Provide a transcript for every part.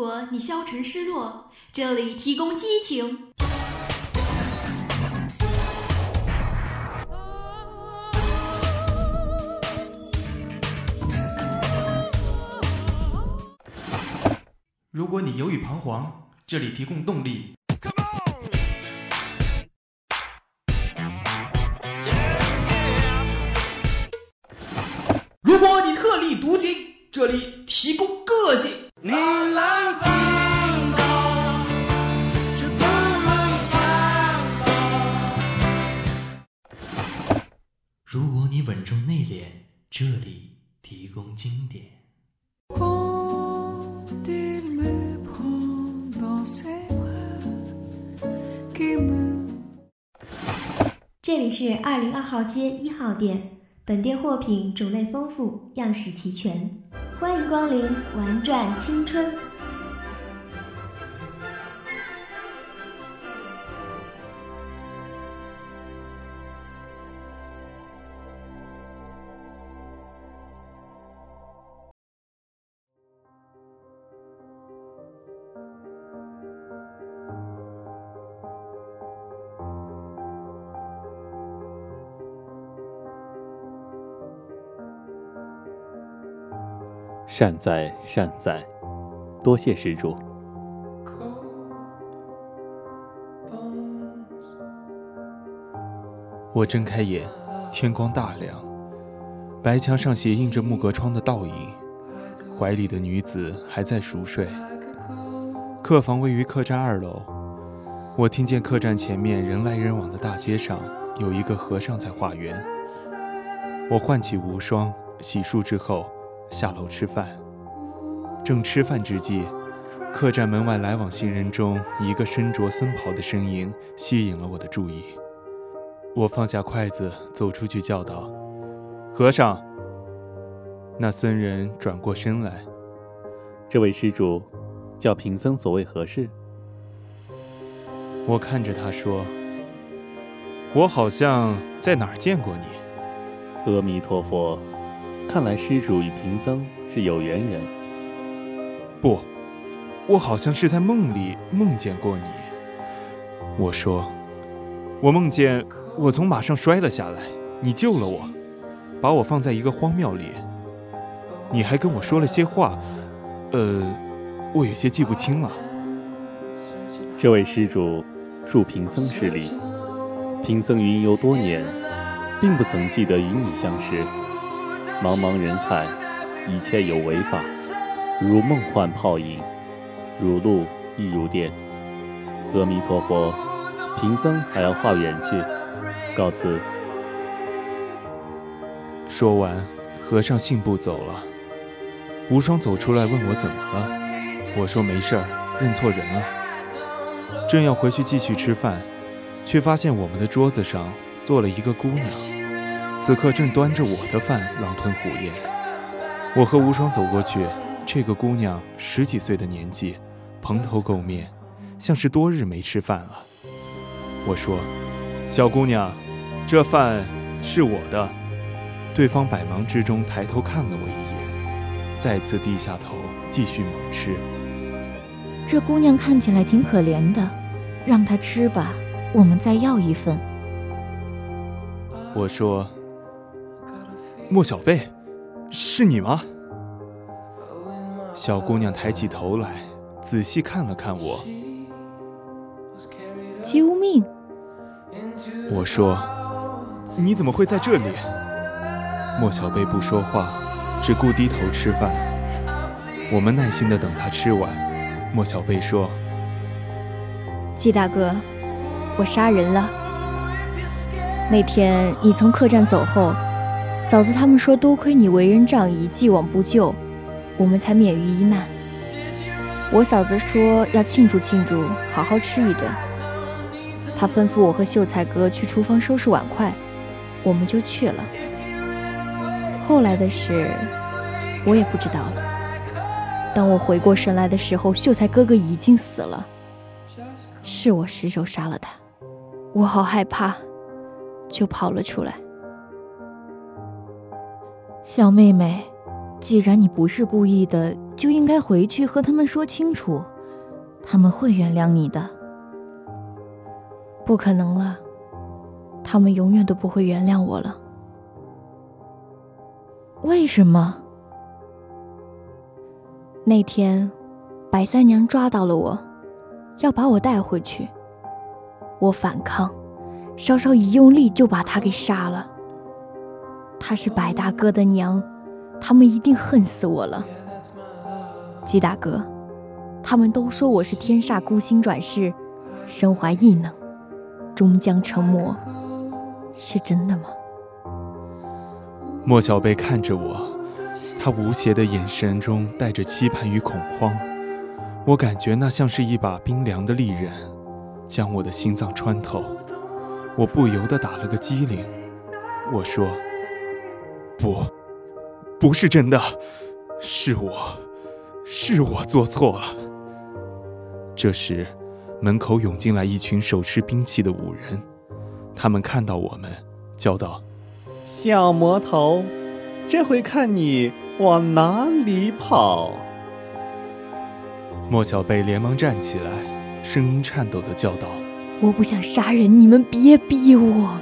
如果你消沉失落，这里提供激情。如果你犹豫彷徨，这里提供动力。如果你特立独行，这里稳重内敛，这里提供经典。这里是二零二号街一号店，本店货品种类丰富，样式齐全，欢迎光临，玩转青春。善哉善哉，多谢施主。我睁开眼，天光大亮，白墙上斜映着木格窗的倒影，怀里的女子还在熟睡。客房位于客栈二楼，我听见客栈前面人来人往的大街上有一个和尚在化缘。我唤起无双，洗漱之后。下楼吃饭，正吃饭之际，客栈门外来往行人中一个身着僧袍的身影吸引了我的注意。我放下筷子，走出去叫道：“和尚。”那僧人转过身来：“这位施主，叫贫僧所谓何事？”我看着他说：“我好像在哪儿见过你。”阿弥陀佛。看来施主与贫僧是有缘人。不，我好像是在梦里梦见过你。我说，我梦见我从马上摔了下来，你救了我，把我放在一个荒庙里。你还跟我说了些话，呃，我有些记不清了。这位施主，恕贫僧失礼。贫僧云游多年，并不曾记得与你相识。茫茫人海，一切有为法，如梦幻泡影，如露亦如电。阿弥陀佛，贫僧还要化缘去，告辞。说完，和尚信步走了。无双走出来问我怎么了，我说没事儿，认错人了。正要回去继续吃饭，却发现我们的桌子上坐了一个姑娘。此刻正端着我的饭狼吞虎咽，我和无双走过去。这个姑娘十几岁的年纪，蓬头垢面，像是多日没吃饭了。我说：“小姑娘，这饭是我的。”对方百忙之中抬头看了我一眼，再次低下头继续猛吃。这姑娘看起来挺可怜的，让她吃吧，我们再要一份。我说。莫小贝，是你吗？小姑娘抬起头来，仔细看了看我。救命！我说：“你怎么会在这里？”莫小贝不说话，只顾低头吃饭。我们耐心的等他吃完。莫小贝说：“季大哥，我杀人了。那天你从客栈走后。”嫂子他们说，多亏你为人仗义，既往不咎，我们才免于一难。我嫂子说要庆祝庆祝，好好吃一顿。她吩咐我和秀才哥去厨房收拾碗筷，我们就去了。后来的事，我也不知道了。当我回过神来的时候，秀才哥哥已经死了，是我失手杀了他。我好害怕，就跑了出来。小妹妹，既然你不是故意的，就应该回去和他们说清楚，他们会原谅你的。不可能了，他们永远都不会原谅我了。为什么？那天，白三娘抓到了我，要把我带回去。我反抗，稍稍一用力就把她给杀了。她是白大哥的娘，他们一定恨死我了。姬大哥，他们都说我是天煞孤星转世，身怀异能，终将成魔，是真的吗？莫小贝看着我，他无邪的眼神中带着期盼与恐慌，我感觉那像是一把冰凉的利刃，将我的心脏穿透。我不由得打了个激灵，我说：“不，不是真的，是我。”是我做错了。这时，门口涌进来一群手持兵器的五人，他们看到我们，叫道：“小魔头，这回看你往哪里跑！”莫小贝连忙站起来，声音颤抖的叫道：“我不想杀人，你们别逼我。”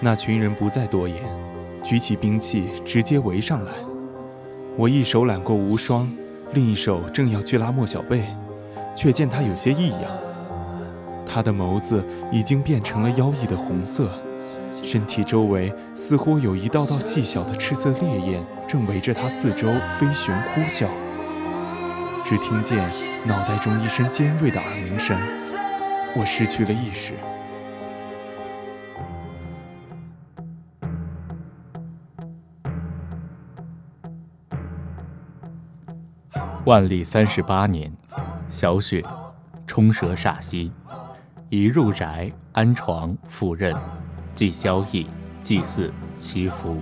那群人不再多言，举起兵器直接围上来。我一手揽过无双，另一手正要去拉莫小贝，却见他有些异样。他的眸子已经变成了妖异的红色，身体周围似乎有一道道细小的赤色烈焰正围着他四周飞旋呼啸。只听见脑袋中一声尖锐的耳鸣声，我失去了意识。万历三十八年，小雪，冲蛇煞西，已入宅安床赴任，祭萧逸，祭祀祈福。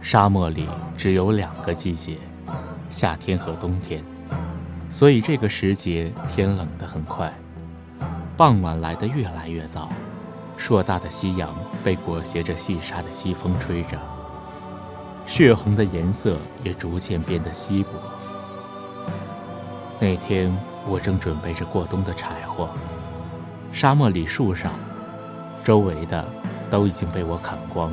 沙漠里只有两个季节，夏天和冬天，所以这个时节天冷得很快，傍晚来得越来越早，硕大的夕阳被裹挟着细沙的西风吹着。血红的颜色也逐渐变得稀薄。那天我正准备着过冬的柴火，沙漠里树上，周围的都已经被我砍光。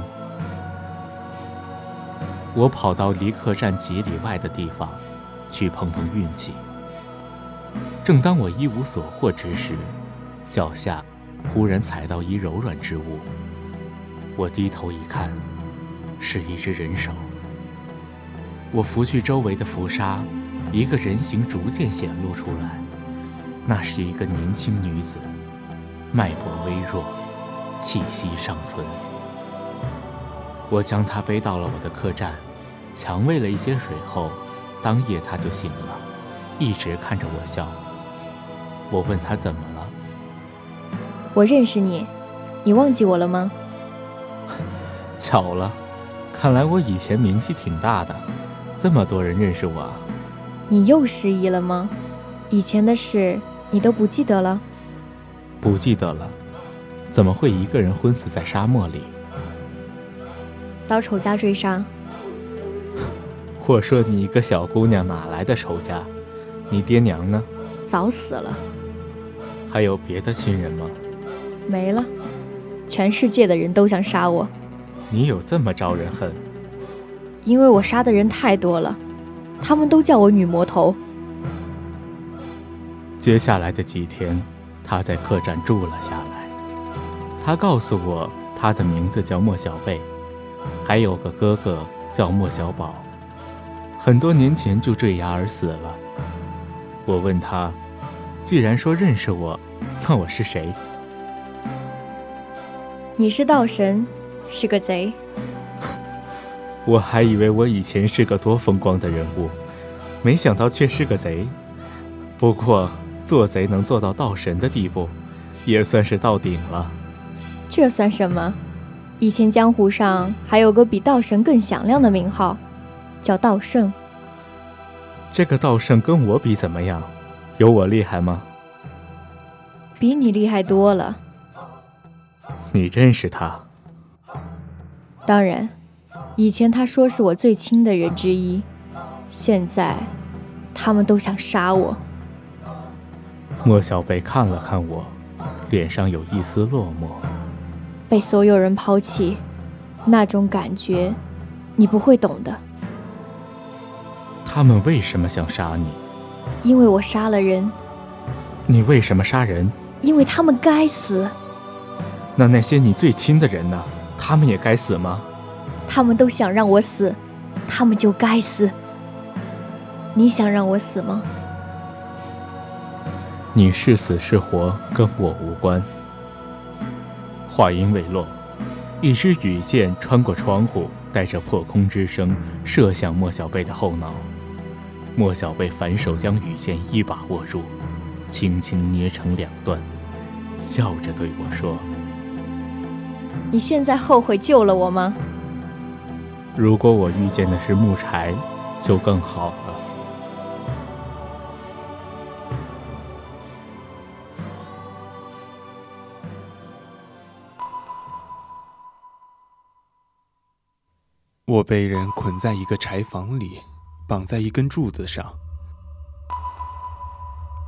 我跑到离客栈几里外的地方，去碰碰运气。正当我一无所获之时，脚下忽然踩到一柔软之物，我低头一看。是一只人手。我拂去周围的浮沙，一个人形逐渐显露出来。那是一个年轻女子，脉搏微弱，气息尚存。我将她背到了我的客栈，强喂了一些水后，当夜她就醒了，一直看着我笑。我问她怎么了？我认识你，你忘记我了吗？巧了。看来我以前名气挺大的，这么多人认识我。你又失忆了吗？以前的事你都不记得了？不记得了，怎么会一个人昏死在沙漠里？遭仇家追杀。我说你一个小姑娘哪来的仇家？你爹娘呢？早死了。还有别的亲人吗？没了，全世界的人都想杀我。你有这么招人恨？因为我杀的人太多了，他们都叫我女魔头。接下来的几天，他在客栈住了下来。他告诉我，他的名字叫莫小贝，还有个哥哥叫莫小宝，很多年前就坠崖而死了。我问他，既然说认识我，那我是谁？你是道神。是个贼，我还以为我以前是个多风光的人物，没想到却是个贼。不过做贼能做到道神的地步，也算是到顶了。这算什么？以前江湖上还有个比道神更响亮的名号，叫道圣。这个道圣跟我比怎么样？有我厉害吗？比你厉害多了。你认识他？当然，以前他说是我最亲的人之一。现在，他们都想杀我。莫小贝看了看我，脸上有一丝落寞。被所有人抛弃，那种感觉，你不会懂的。他们为什么想杀你？因为我杀了人。你为什么杀人？因为他们该死。那那些你最亲的人呢？他们也该死吗？他们都想让我死，他们就该死。你想让我死吗？你是死是活跟我无关。话音未落，一支羽箭穿过窗户，带着破空之声射向莫小贝的后脑。莫小贝反手将羽箭一把握住，轻轻捏成两段，笑着对我说：“你现在后悔救了我吗？”如果我遇见的是木柴，就更好了。我被人捆在一个柴房里，绑在一根柱子上。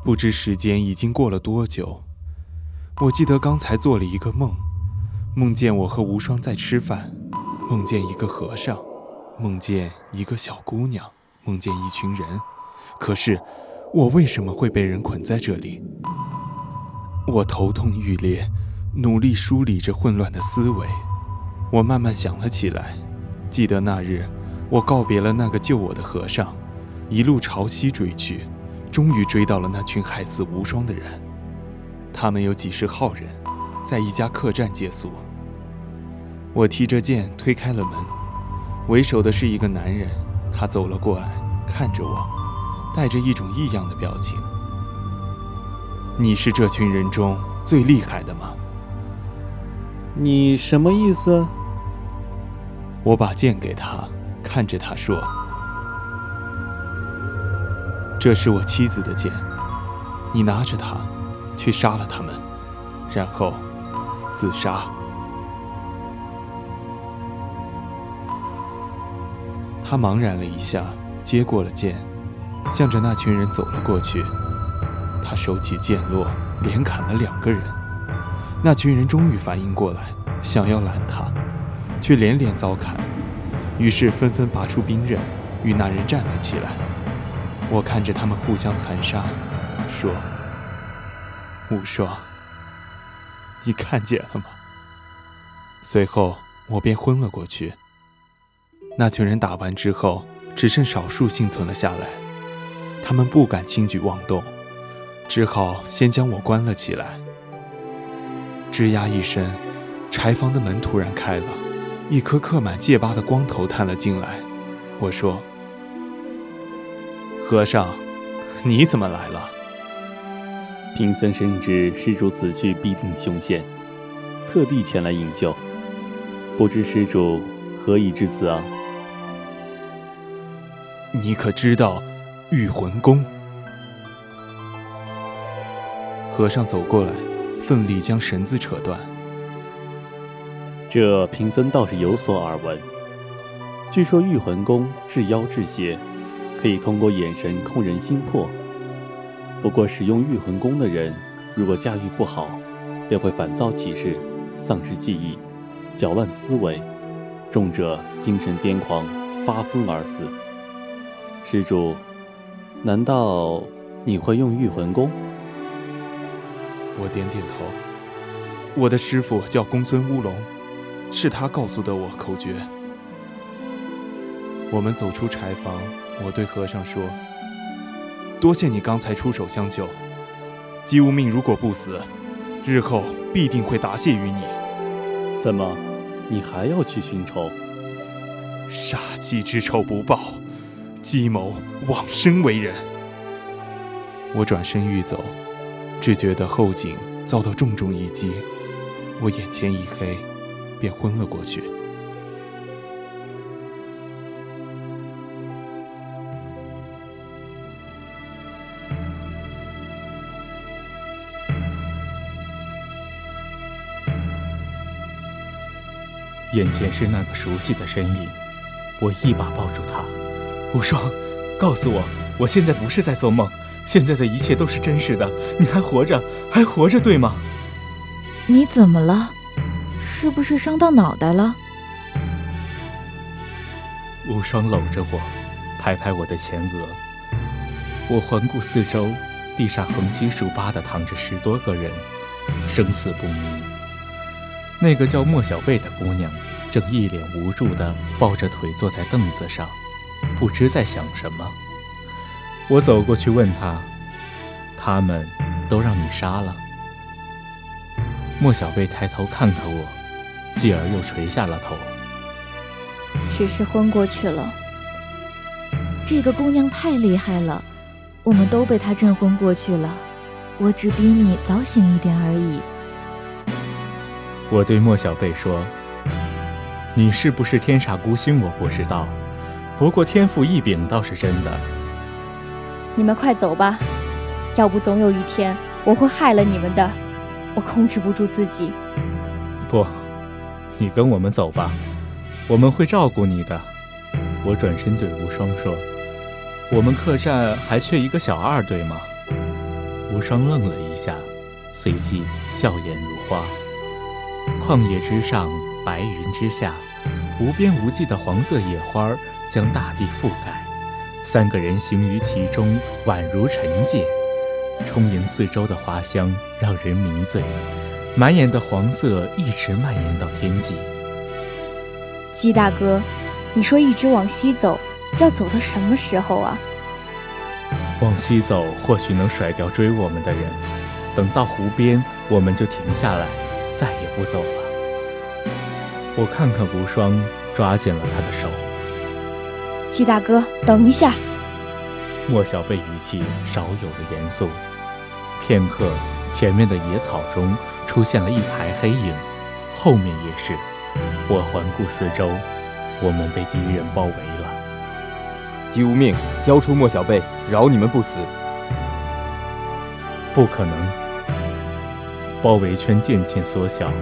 不知时间已经过了多久。我记得刚才做了一个梦，梦见我和无双在吃饭，梦见一个和尚，梦见一个小姑娘，梦见一群人。可是，我为什么会被人捆在这里？我头痛欲裂，努力梳理着混乱的思维。我慢慢想了起来。记得那日，我告别了那个救我的和尚，一路朝西追去，终于追到了那群害死无双的人。他们有几十号人，在一家客栈借宿。我提着剑推开了门，为首的是一个男人，他走了过来，看着我，带着一种异样的表情。你是这群人中最厉害的吗？你什么意思？我把剑给他，看着他说：“这是我妻子的剑，你拿着它，去杀了他们，然后自杀。”他茫然了一下，接过了剑，向着那群人走了过去。他手起剑落，连砍了两个人。那群人终于反应过来，想要拦他。却连连遭砍，于是纷纷拔出兵刃，与那人站了起来。我看着他们互相残杀，说：“无双，你看见了吗？”随后我便昏了过去。那群人打完之后，只剩少数幸存了下来，他们不敢轻举妄动，只好先将我关了起来。吱呀一声，柴房的门突然开了。一颗刻满戒疤的光头探了进来，我说：“和尚，你怎么来了？”贫僧深知施主此去必定凶险，特地前来营救。不知施主何以至此啊？你可知道御魂功？和尚走过来，奋力将绳子扯断。这贫僧倒是有所耳闻。据说御魂功治妖治邪，可以通过眼神控人心魄。不过使用御魂功的人，如果驾驭不好，便会反躁起事，丧失记忆，搅乱思维，重者精神癫狂，发疯而死。施主，难道你会用御魂功？我点点头。我的师傅叫公孙乌龙。是他告诉的我口诀。我们走出柴房，我对和尚说：“多谢你刚才出手相救。姬无命如果不死，日后必定会答谢于你。”怎么，你还要去寻仇？杀妻之仇不报，计谋往生为人。我转身欲走，只觉得后颈遭到重重一击，我眼前一黑。便昏了过去。眼前是那个熟悉的身影，我一把抱住他：“无双，告诉我，我现在不是在做梦，现在的一切都是真实的。你还活着，还活着，对吗？你怎么了？是不是伤到脑袋了？无双搂着我，拍拍我的前额。我环顾四周，地上横七竖八的躺着十多个人，生死不明。那个叫莫小贝的姑娘，正一脸无助的抱着腿坐在凳子上，不知在想什么。我走过去问他：“他们都让你杀了？”莫小贝抬头看看我，继而又垂下了头。只是昏过去了。这个姑娘太厉害了，我们都被她震昏过去了。我只比你早醒一点而已。我对莫小贝说：“你是不是天煞孤星？我不知道，不过天赋异禀倒是真的。”你们快走吧，要不总有一天我会害了你们的。我控制不住自己。不，你跟我们走吧，我们会照顾你的。我转身对无双说：“我们客栈还缺一个小二，对吗？”无双愣了一下，随即笑颜如花。旷野之上，白云之下，无边无际的黄色野花将大地覆盖。三个人行于其中，宛如尘界。充盈四周的花香让人迷醉，满眼的黄色一直蔓延到天际。鸡大哥，你说一直往西走，要走到什么时候啊？往西走，或许能甩掉追我们的人。等到湖边，我们就停下来，再也不走了。我看看无双，抓紧了他的手。鸡大哥，等一下。莫小贝语气少有的严肃。片刻，前面的野草中出现了一排黑影，后面也是。我环顾四周，我们被敌人包围了。姬无命，交出莫小贝，饶你们不死。不可能！包围圈渐渐缩小，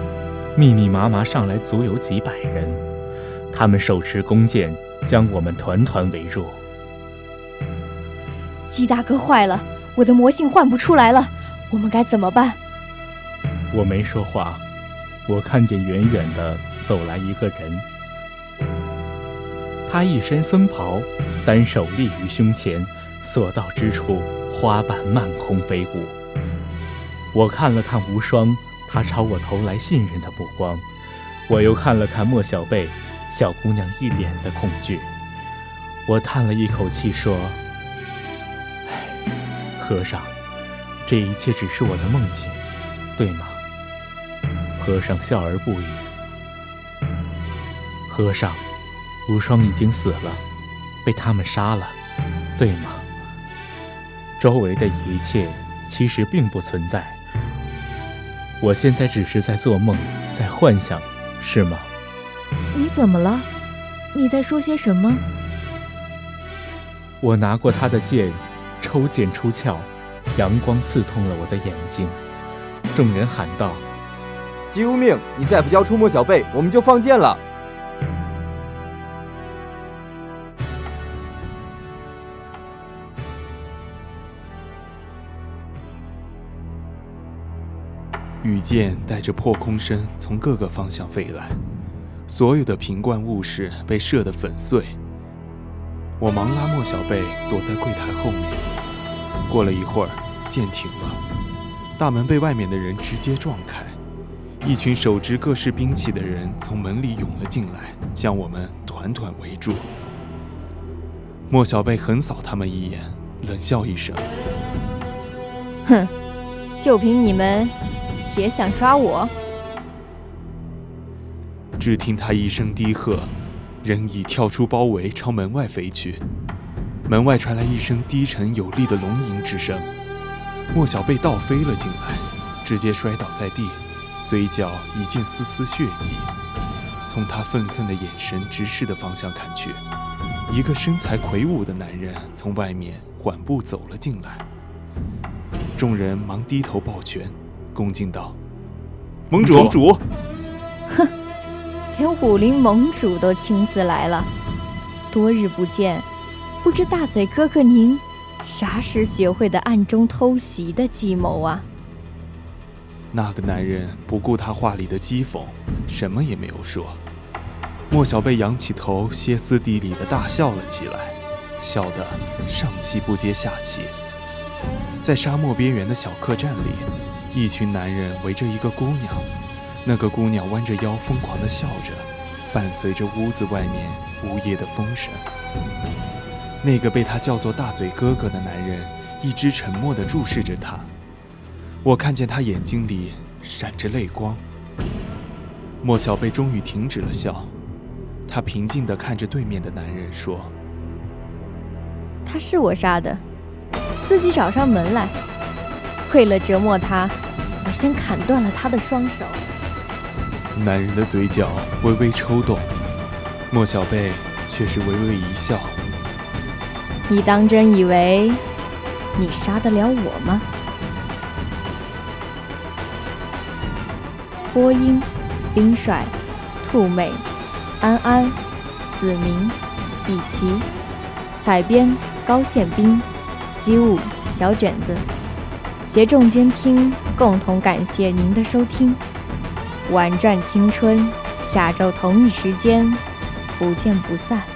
密密麻麻上来，足有几百人。他们手持弓箭，将我们团团围住。姬大哥坏了，我的魔性唤不出来了，我们该怎么办？我没说话，我看见远远的走来一个人，他一身僧袍，单手立于胸前，所到之处花瓣漫空飞舞。我看了看无双，他朝我投来信任的目光，我又看了看莫小贝，小姑娘一脸的恐惧。我叹了一口气说。哎和尚，这一切只是我的梦境，对吗？和尚笑而不语。和尚，无双已经死了，被他们杀了，对吗？周围的一切其实并不存在，我现在只是在做梦，在幻想，是吗？你怎么了？你在说些什么？我拿过他的剑。抽剑出鞘，阳光刺痛了我的眼睛。众人喊道：“姬无命，你再不交出莫小贝，我们就放箭了。”羽箭带着破空声从各个方向飞来，所有的瓶罐物事被射得粉碎。我忙拉莫小贝躲在柜台后面。过了一会儿，剑停了，大门被外面的人直接撞开，一群手执各式兵器的人从门里涌了进来，将我们团团围住。莫小贝横扫他们一眼，冷笑一声：“哼，就凭你们，也想抓我？”只听他一声低喝，人已跳出包围，朝门外飞去。门外传来一声低沉有力的龙吟之声，莫小贝倒飞了进来，直接摔倒在地，嘴角已见丝丝血迹。从他愤恨的眼神直视的方向看去，一个身材魁梧的男人从外面缓步走了进来。众人忙低头抱拳，恭敬道：“盟主，盟主。”哼，连武林盟主都亲自来了，多日不见。不知大嘴哥哥您啥时学会的暗中偷袭的计谋啊？那个男人不顾他话里的讥讽，什么也没有说。莫小贝仰起头，歇斯底里的大笑了起来，笑得上气不接下气。在沙漠边缘的小客栈里，一群男人围着一个姑娘，那个姑娘弯着腰，疯狂地笑着，伴随着屋子外面呜咽的风声。那个被他叫做大嘴哥哥的男人，一直沉默地注视着他。我看见他眼睛里闪着泪光。莫小贝终于停止了笑，他平静地看着对面的男人说：“他是我杀的，自己找上门来。为了折磨他，我先砍断了他的双手。”男人的嘴角微微抽动，莫小贝却是微微一笑：“你当真以为你杀得了我吗？”播音：冰帅、兔妹、安安、子明、以琪；采编：高宪兵、机务小卷子；协众监听，共同感谢您的收听。玩转青春，下周同一时间不见不散。